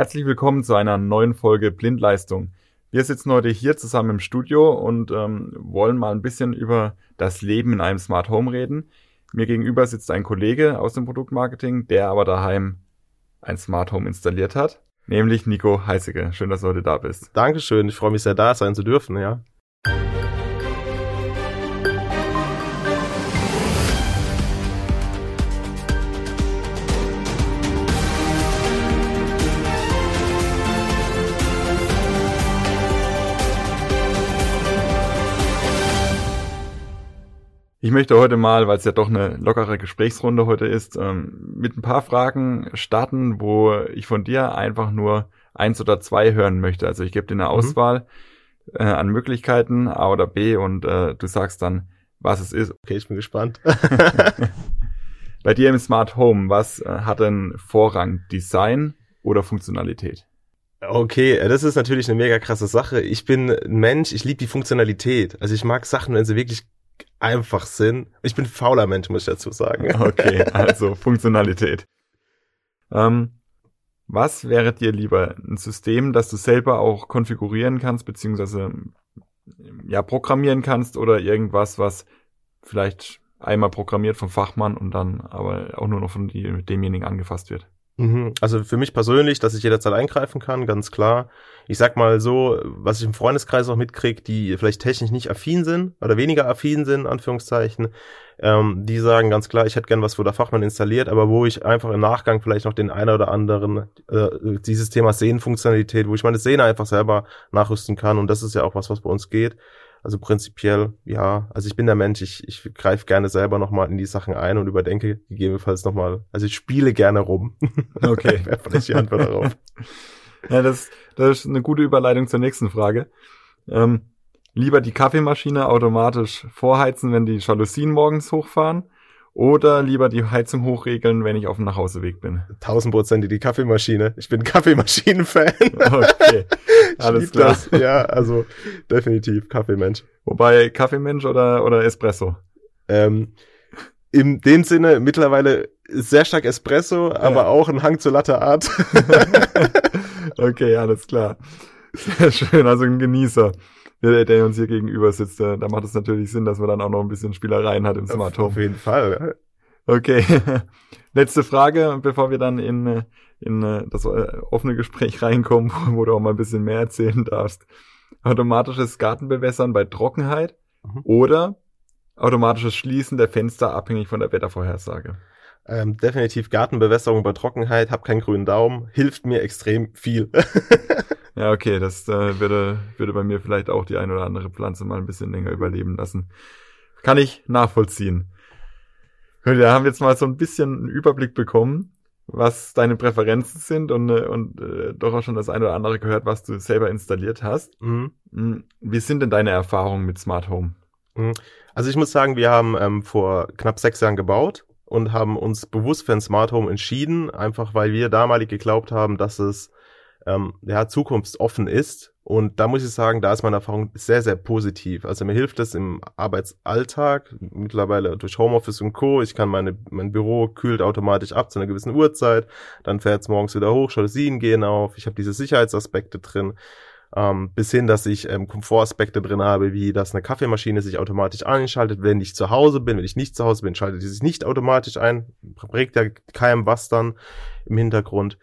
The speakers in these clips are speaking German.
Herzlich willkommen zu einer neuen Folge Blindleistung. Wir sitzen heute hier zusammen im Studio und ähm, wollen mal ein bisschen über das Leben in einem Smart Home reden. Mir gegenüber sitzt ein Kollege aus dem Produktmarketing, der aber daheim ein Smart Home installiert hat, nämlich Nico Heißige. Schön, dass du heute da bist. Dankeschön, ich freue mich sehr, da sein zu dürfen, ja. Ich möchte heute mal, weil es ja doch eine lockere Gesprächsrunde heute ist, ähm, mit ein paar Fragen starten, wo ich von dir einfach nur eins oder zwei hören möchte. Also ich gebe dir eine mhm. Auswahl äh, an Möglichkeiten, A oder B, und äh, du sagst dann, was es ist. Okay, ich bin gespannt. Bei dir im Smart Home, was äh, hat denn Vorrang? Design oder Funktionalität? Okay, das ist natürlich eine mega krasse Sache. Ich bin ein Mensch, ich liebe die Funktionalität. Also ich mag Sachen, wenn sie wirklich einfach sind. Ich bin fauler Mensch, muss ich dazu sagen. Okay, also Funktionalität. Ähm, was wäre dir lieber? Ein System, das du selber auch konfigurieren kannst, beziehungsweise ja, programmieren kannst oder irgendwas, was vielleicht einmal programmiert vom Fachmann und dann aber auch nur noch von die, demjenigen angefasst wird? Mhm. Also für mich persönlich, dass ich jederzeit eingreifen kann, ganz klar. Ich sag mal so, was ich im Freundeskreis auch mitkriege, die vielleicht technisch nicht affin sind oder weniger affin sind, Anführungszeichen, ähm, die sagen ganz klar, ich hätte gern was, wo der Fachmann installiert, aber wo ich einfach im Nachgang vielleicht noch den einer oder anderen äh, dieses Thema Sehenfunktionalität, wo ich meine Szene einfach selber nachrüsten kann und das ist ja auch was, was bei uns geht. Also prinzipiell, ja, also ich bin der Mensch, ich, ich greife gerne selber nochmal in die Sachen ein und überdenke gegebenenfalls nochmal, also ich spiele gerne rum. Okay. Wäre vielleicht die Antwort darauf. ja, das, das ist eine gute Überleitung zur nächsten Frage. Ähm, lieber die Kaffeemaschine automatisch vorheizen, wenn die Jalousien morgens hochfahren oder lieber die Heizung hochregeln, wenn ich auf dem Nachhauseweg bin? Tausendprozentig die Kaffeemaschine. Ich bin Kaffeemaschinen-Fan. Okay, alles klar. Das. Ja, also definitiv Kaffeemensch. Wobei Kaffeemensch oder, oder Espresso? Ähm, in dem Sinne mittlerweile sehr stark Espresso, ja. aber auch ein Hang zur Latte Art. okay, alles klar. Sehr schön, also ein Genießer der, der uns hier gegenüber sitzt, da, da macht es natürlich Sinn, dass man dann auch noch ein bisschen Spielereien hat im Smart Home. Auf jeden Fall. Okay. Letzte Frage, bevor wir dann in, in das äh, offene Gespräch reinkommen, wo du auch mal ein bisschen mehr erzählen darfst. Automatisches Gartenbewässern bei Trockenheit mhm. oder automatisches Schließen der Fenster abhängig von der Wettervorhersage? Ähm, definitiv Gartenbewässerung bei Trockenheit, hab keinen grünen Daumen, hilft mir extrem viel. Ja, okay, das äh, würde, würde bei mir vielleicht auch die ein oder andere Pflanze mal ein bisschen länger überleben lassen. Kann ich nachvollziehen. Wir haben jetzt mal so ein bisschen einen Überblick bekommen, was deine Präferenzen sind und, äh, und äh, doch auch schon das eine oder andere gehört, was du selber installiert hast. Mhm. Hm, wie sind denn deine Erfahrungen mit Smart Home? Mhm. Also ich muss sagen, wir haben ähm, vor knapp sechs Jahren gebaut und haben uns bewusst für ein Smart Home entschieden, einfach weil wir damalig geglaubt haben, dass es ähm, ja, zukunftsoffen ist. Und da muss ich sagen, da ist meine Erfahrung sehr, sehr positiv. Also mir hilft es im Arbeitsalltag, mittlerweile durch Homeoffice und Co. Ich kann meine, mein Büro kühlt automatisch ab zu einer gewissen Uhrzeit, dann fährt es morgens wieder hoch, Jalousien gehen auf, ich habe diese Sicherheitsaspekte drin. Ähm, bis hin, dass ich ähm, Komfortaspekte drin habe, wie dass eine Kaffeemaschine sich automatisch einschaltet, wenn ich zu Hause bin. Wenn ich nicht zu Hause bin, schaltet sie sich nicht automatisch ein. Prägt ja keinem was dann im Hintergrund.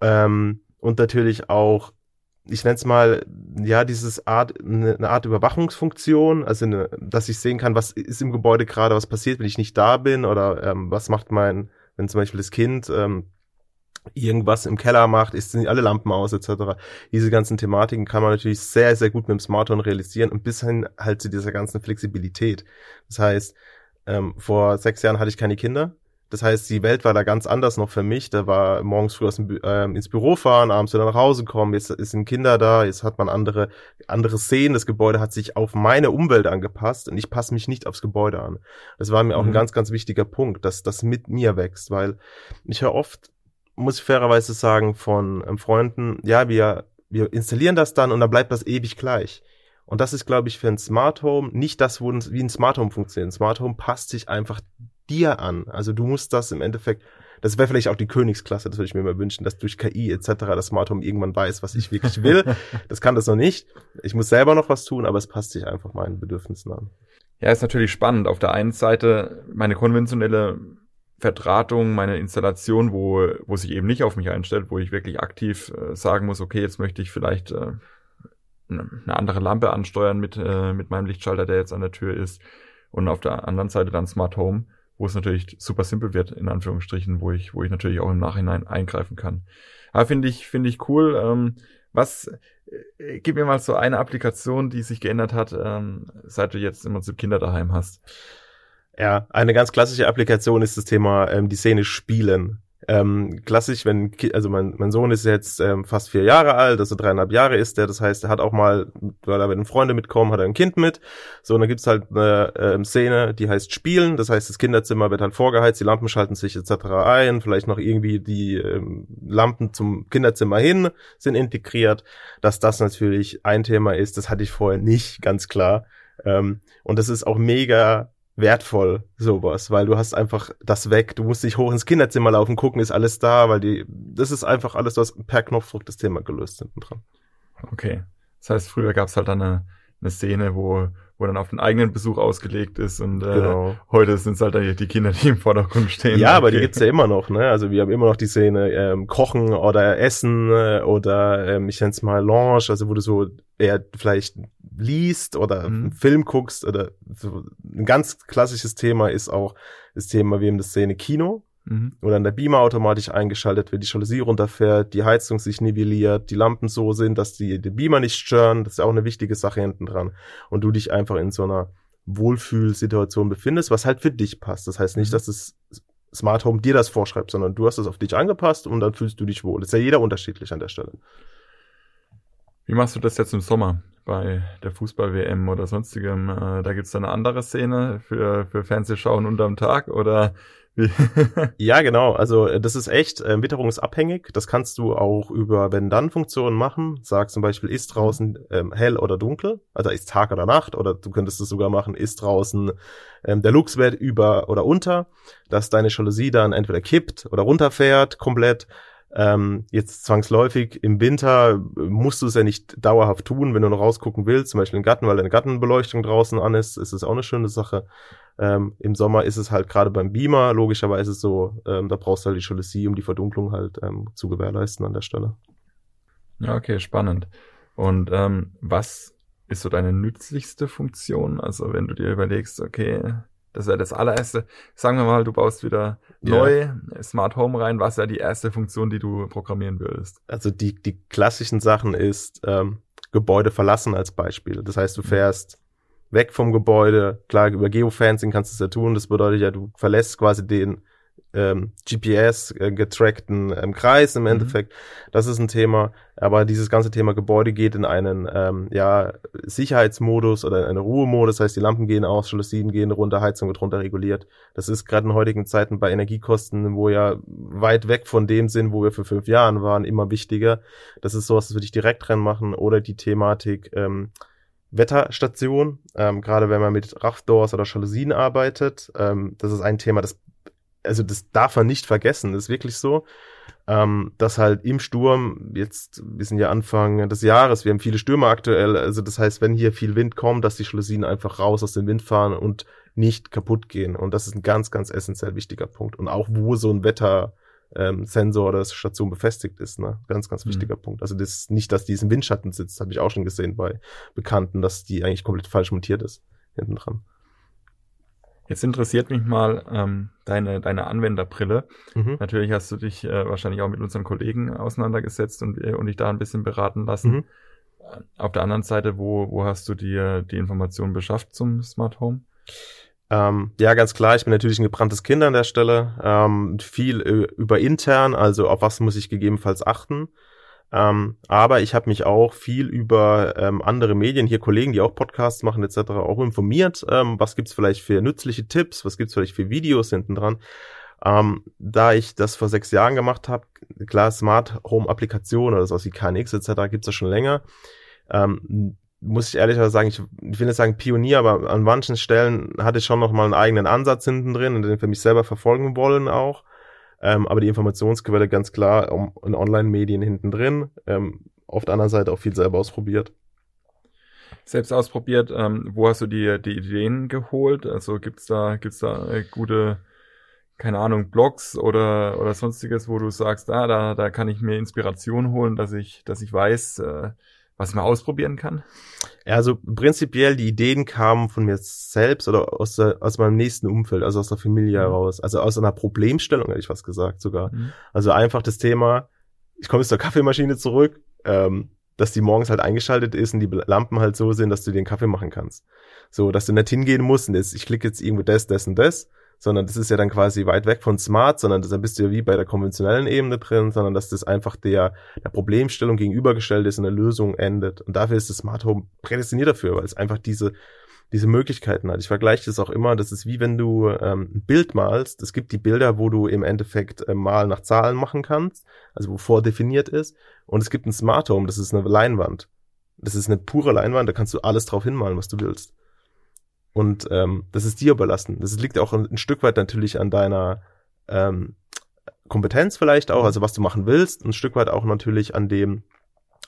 Ähm, und natürlich auch, ich nenne es mal, ja, dieses Art, eine Art Überwachungsfunktion, also eine, dass ich sehen kann, was ist im Gebäude gerade, was passiert, wenn ich nicht da bin oder ähm, was macht mein, wenn zum Beispiel das Kind ähm, irgendwas im Keller macht, ist sind alle Lampen aus etc. Diese ganzen Thematiken kann man natürlich sehr, sehr gut mit dem Smartphone realisieren und bis hin halt zu dieser ganzen Flexibilität. Das heißt, ähm, vor sechs Jahren hatte ich keine Kinder das heißt, die Welt war da ganz anders noch für mich. Da war morgens früh aus dem, äh, ins Büro fahren, abends wieder nach Hause kommen. Jetzt, sind Kinder da, jetzt hat man andere, andere Szenen. Das Gebäude hat sich auf meine Umwelt angepasst und ich passe mich nicht aufs Gebäude an. Das war mir auch mhm. ein ganz, ganz wichtiger Punkt, dass das mit mir wächst, weil ich höre oft, muss ich fairerweise sagen, von ähm, Freunden, ja, wir, wir installieren das dann und dann bleibt das ewig gleich. Und das ist, glaube ich, für ein Smart Home nicht das, wie ein Smart Home funktioniert. Ein Smart Home passt sich einfach dir an. Also du musst das im Endeffekt Das wäre vielleicht auch die Königsklasse, das würde ich mir mal wünschen, dass durch KI etc. das Smart Home irgendwann weiß, was ich wirklich will. das kann das noch nicht. Ich muss selber noch was tun, aber es passt sich einfach meinen Bedürfnissen an. Ja, ist natürlich spannend. Auf der einen Seite meine konventionelle Verdrahtung, meine Installation, wo, wo sich eben nicht auf mich einstellt, wo ich wirklich aktiv äh, sagen muss, okay, jetzt möchte ich vielleicht äh, eine andere Lampe ansteuern mit, äh, mit meinem Lichtschalter, der jetzt an der Tür ist. Und auf der anderen Seite dann Smart Home, wo es natürlich super simpel wird, in Anführungsstrichen, wo ich, wo ich natürlich auch im Nachhinein eingreifen kann. Aber finde ich, finde ich cool. Ähm, was, äh, gib mir mal so eine Applikation, die sich geändert hat, ähm, seit du jetzt immer so Kinder daheim hast. Ja, eine ganz klassische Applikation ist das Thema ähm, die Szene Spielen. Ähm, klassisch, wenn, also mein, mein Sohn ist jetzt ähm, fast vier Jahre alt, also dreieinhalb Jahre ist der, das heißt, er hat auch mal, weil er wenn Freunde mitkommen, hat er ein Kind mit. So, und dann gibt's halt eine ähm, Szene, die heißt Spielen, das heißt, das Kinderzimmer wird halt vorgeheizt, die Lampen schalten sich etc. ein, vielleicht noch irgendwie die ähm, Lampen zum Kinderzimmer hin sind integriert, dass das natürlich ein Thema ist, das hatte ich vorher nicht, ganz klar. Ähm, und das ist auch mega wertvoll, sowas, weil du hast einfach das weg, du musst nicht hoch ins Kinderzimmer laufen, gucken, ist alles da, weil die, das ist einfach alles, was per Knopfdruck das Thema gelöst hinten dran. Okay. Das heißt, früher gab es halt dann eine, eine Szene, wo, wo dann auf den eigenen Besuch ausgelegt ist und äh, genau. heute sind es halt dann die Kinder, die im Vordergrund stehen. Ja, okay. aber die gibt's ja immer noch, ne? Also wir haben immer noch die Szene ähm, Kochen oder Essen äh, oder ähm, ich nenne es mal Lounge, also wo du so eher vielleicht liest oder mhm. einen Film guckst oder so ein ganz klassisches Thema ist auch das Thema, wir haben das Szene Kino, mhm. wo dann der Beamer automatisch eingeschaltet wird, die Jalousie runterfährt, die Heizung sich nivelliert, die Lampen so sind, dass die den Beamer nicht stören, das ist auch eine wichtige Sache hinten dran und du dich einfach in so einer Wohlfühlsituation befindest, was halt für dich passt. Das heißt nicht, mhm. dass das Smart Home dir das vorschreibt, sondern du hast es auf dich angepasst und dann fühlst du dich wohl. Das ist ja jeder unterschiedlich an der Stelle. Wie machst du das jetzt im Sommer bei der Fußball-WM oder sonstigem? Äh, da gibt's da eine andere Szene für, für Fernsehschauen unterm Tag oder wie? ja, genau. Also äh, das ist echt äh, witterungsabhängig. Das kannst du auch über Wenn-Dann-Funktionen machen. Sag zum Beispiel, ist draußen ähm, hell oder dunkel, also ist Tag oder Nacht, oder du könntest es sogar machen, ist draußen ähm, der Luxwert über oder unter, dass deine Jalousie dann entweder kippt oder runterfährt komplett ähm, jetzt zwangsläufig im Winter musst du es ja nicht dauerhaft tun, wenn du noch rausgucken willst, zum Beispiel im Garten, weil deine Gartenbeleuchtung draußen an ist, ist es auch eine schöne Sache. Ähm, Im Sommer ist es halt gerade beim Beamer logischerweise so, ähm, da brauchst du halt die Jalousie, um die Verdunklung halt ähm, zu gewährleisten an der Stelle. Ja, okay, spannend. Und ähm, was ist so deine nützlichste Funktion? Also wenn du dir überlegst, okay, das wäre das allererste. Sagen wir mal, du baust wieder yeah. neu Smart Home rein. Was wäre die erste Funktion, die du programmieren würdest? Also die, die klassischen Sachen ist ähm, Gebäude verlassen als Beispiel. Das heißt, du mhm. fährst weg vom Gebäude. Klar, über Geofencing kannst du es ja tun. Das bedeutet ja, du verlässt quasi den ähm, GPS äh, getrackten ähm, Kreis im mhm. Endeffekt. Das ist ein Thema. Aber dieses ganze Thema Gebäude geht in einen ähm, ja, Sicherheitsmodus oder in einen Ruhemodus. Das heißt, die Lampen gehen aus, Jalousien gehen runter, Heizung wird runter reguliert. Das ist gerade in heutigen Zeiten bei Energiekosten, wo ja weit weg von dem sind, wo wir für fünf Jahren waren, immer wichtiger. Das ist sowas, das würde ich direkt dran machen. Oder die Thematik ähm, Wetterstation, ähm, gerade wenn man mit Raftdoors oder Jalousien arbeitet. Ähm, das ist ein Thema, das also das darf man nicht vergessen, das ist wirklich so, ähm, dass halt im Sturm, jetzt, wir sind ja Anfang des Jahres, wir haben viele Stürme aktuell, also das heißt, wenn hier viel Wind kommt, dass die Schlusinen einfach raus aus dem Wind fahren und nicht kaputt gehen. Und das ist ein ganz, ganz essentiell wichtiger Punkt. Und auch wo so ein Wetter, ähm, Sensor oder Station befestigt ist, ne? Ganz, ganz mhm. wichtiger mhm. Punkt. Also das nicht, dass die in Windschatten sitzt, habe ich auch schon gesehen bei Bekannten, dass die eigentlich komplett falsch montiert ist hinten dran. Jetzt interessiert mich mal ähm, deine, deine Anwenderbrille. Mhm. Natürlich hast du dich äh, wahrscheinlich auch mit unseren Kollegen auseinandergesetzt und, äh, und dich da ein bisschen beraten lassen. Mhm. Äh, auf der anderen Seite, wo, wo hast du dir die Informationen beschafft zum Smart Home? Ähm, ja, ganz klar, ich bin natürlich ein gebranntes Kind an der Stelle. Ähm, viel äh, über intern, also auf was muss ich gegebenenfalls achten. Ähm, aber ich habe mich auch viel über ähm, andere Medien, hier Kollegen, die auch Podcasts machen etc., auch informiert. Ähm, was gibt's vielleicht für nützliche Tipps? Was gibt's vielleicht für Videos hinten dran? Ähm, da ich das vor sechs Jahren gemacht habe, klar, Smart Home Applikationen oder sowas wie KNX etc. gibt's ja schon länger. Ähm, muss ich ehrlich sagen, ich, ich will nicht sagen Pionier, aber an manchen Stellen hatte ich schon noch mal einen eigenen Ansatz hinten drin, den wir mich selber verfolgen wollen auch. Ähm, aber die Informationsquelle ganz klar um, in Online-Medien hinten drin. Ähm, auf der anderen Seite auch viel selber ausprobiert. Selbst ausprobiert, ähm, wo hast du die, die Ideen geholt? Also gibt's da, gibt's da äh, gute, keine Ahnung, Blogs oder, oder sonstiges, wo du sagst, ah, da, da kann ich mir Inspiration holen, dass ich, dass ich weiß, äh, was man ausprobieren kann? Ja, also prinzipiell die Ideen kamen von mir selbst oder aus, der, aus meinem nächsten Umfeld, also aus der Familie mhm. heraus, also aus einer Problemstellung hätte ich was gesagt sogar. Mhm. Also einfach das Thema, ich komme jetzt zur Kaffeemaschine zurück, ähm, dass die morgens halt eingeschaltet ist und die Lampen halt so sind, dass du einen Kaffee machen kannst. So, dass du nicht hingehen musst und jetzt, ich klicke jetzt irgendwo das, das und das, sondern das ist ja dann quasi weit weg von smart, sondern da bist du ja wie bei der konventionellen Ebene drin, sondern dass das einfach der, der Problemstellung gegenübergestellt ist und der Lösung endet. Und dafür ist das Smart Home prädestiniert dafür, weil es einfach diese, diese Möglichkeiten hat. Ich vergleiche das auch immer, das ist wie wenn du ähm, ein Bild malst. Es gibt die Bilder, wo du im Endeffekt äh, mal nach Zahlen machen kannst, also wo vordefiniert ist. Und es gibt ein Smart Home, das ist eine Leinwand. Das ist eine pure Leinwand, da kannst du alles drauf hinmalen, was du willst. Und ähm, das ist dir überlassen. Das liegt auch ein, ein Stück weit natürlich an deiner ähm, Kompetenz vielleicht auch, also was du machen willst, ein Stück weit auch natürlich an dem,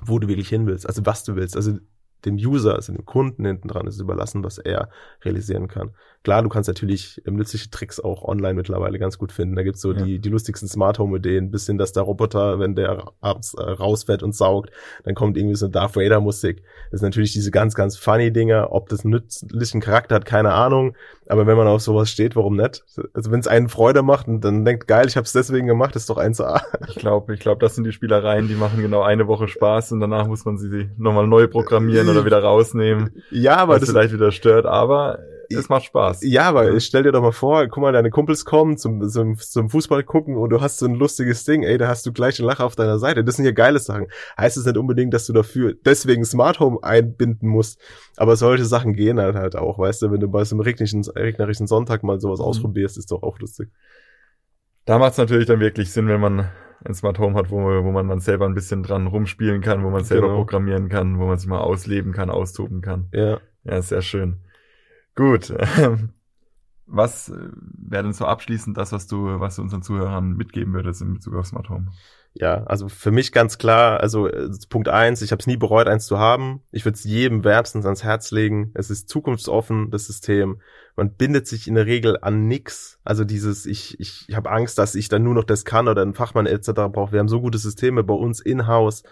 wo du wirklich hin willst, also was du willst. Also dem User, also dem Kunden hinten dran ist überlassen, was er realisieren kann. Klar, du kannst natürlich nützliche Tricks auch online mittlerweile ganz gut finden. Da gibt's so ja. die, die lustigsten Smart Home Ideen, bis hin, dass der Roboter, wenn der abends äh, rausfährt und saugt, dann kommt irgendwie so eine Darth Vader Musik. Das sind natürlich diese ganz, ganz funny Dinger. Ob das einen nützlichen Charakter hat, keine Ahnung. Aber wenn man auf sowas steht, warum nicht? Also wenn es einen Freude macht und dann denkt, geil, ich habe es deswegen gemacht, ist doch 1A. Ich glaube, ich glaube, das sind die Spielereien, die machen genau eine Woche Spaß und danach muss man sie nochmal neu programmieren oder wieder rausnehmen. Ja, aber das vielleicht wieder stört, aber es macht Spaß. Ja, aber ja. stell dir doch mal vor, guck mal, deine Kumpels kommen zum, zum, zum Fußball gucken und du hast so ein lustiges Ding, ey, da hast du gleich eine Lache auf deiner Seite. Das sind ja geile Sachen. Heißt es nicht unbedingt, dass du dafür deswegen Smart Home einbinden musst, aber solche Sachen gehen halt halt auch, weißt du, wenn du bei so einem regnerischen, regnerischen Sonntag mal sowas mhm. ausprobierst, ist doch auch lustig. Da macht es natürlich dann wirklich Sinn, wenn man ein Smart Home hat, wo, wo man dann selber ein bisschen dran rumspielen kann, wo man selber genau. programmieren kann, wo man sich mal ausleben kann, austoben kann. Ja. Ja, sehr schön. Gut. Was wäre denn so abschließend das, was du, was du unseren Zuhörern mitgeben würdest in Bezug auf Smart Home? Ja, also für mich ganz klar, also äh, Punkt eins, ich habe es nie bereut, eins zu haben. Ich würde es jedem wärmstens ans Herz legen. Es ist zukunftsoffen, das System. Man bindet sich in der Regel an nix. Also dieses, ich, ich, ich habe Angst, dass ich dann nur noch das kann oder einen Fachmann etc. brauche. Wir haben so gute Systeme bei uns in-house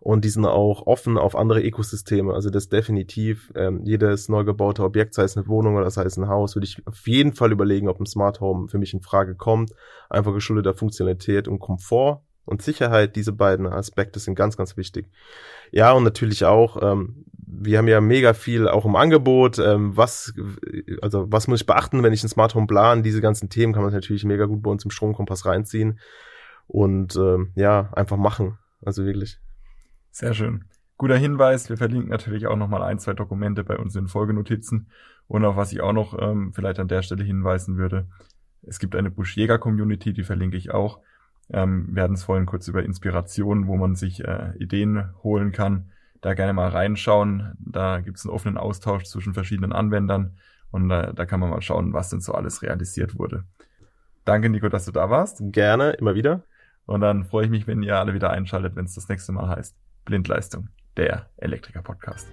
und die sind auch offen auf andere Ökosysteme. Also das definitiv ähm, jedes neu gebaute Objekt, sei es eine Wohnung oder sei es ein Haus, würde ich auf jeden Fall überlegen, ob ein Smart Home für mich in Frage kommt. Einfach geschuldet der Funktionalität und Komfort und Sicherheit. Diese beiden Aspekte sind ganz, ganz wichtig. Ja, und natürlich auch, ähm, wir haben ja mega viel auch im Angebot. Ähm, was, also was muss ich beachten, wenn ich ein Smart Home plan? Diese ganzen Themen kann man natürlich mega gut bei uns im Stromkompass reinziehen und ähm, ja, einfach machen. Also wirklich. Sehr schön. Guter Hinweis, wir verlinken natürlich auch nochmal ein, zwei Dokumente bei uns in Folgenotizen. Und auf was ich auch noch ähm, vielleicht an der Stelle hinweisen würde, es gibt eine Buschjäger-Community, die verlinke ich auch. Ähm, wir hatten es vorhin kurz über Inspiration, wo man sich äh, Ideen holen kann. Da gerne mal reinschauen. Da gibt es einen offenen Austausch zwischen verschiedenen Anwendern und äh, da kann man mal schauen, was denn so alles realisiert wurde. Danke, Nico, dass du da warst. Gerne, immer wieder. Und dann freue ich mich, wenn ihr alle wieder einschaltet, wenn es das nächste Mal heißt. Blindleistung, der Elektriker-Podcast.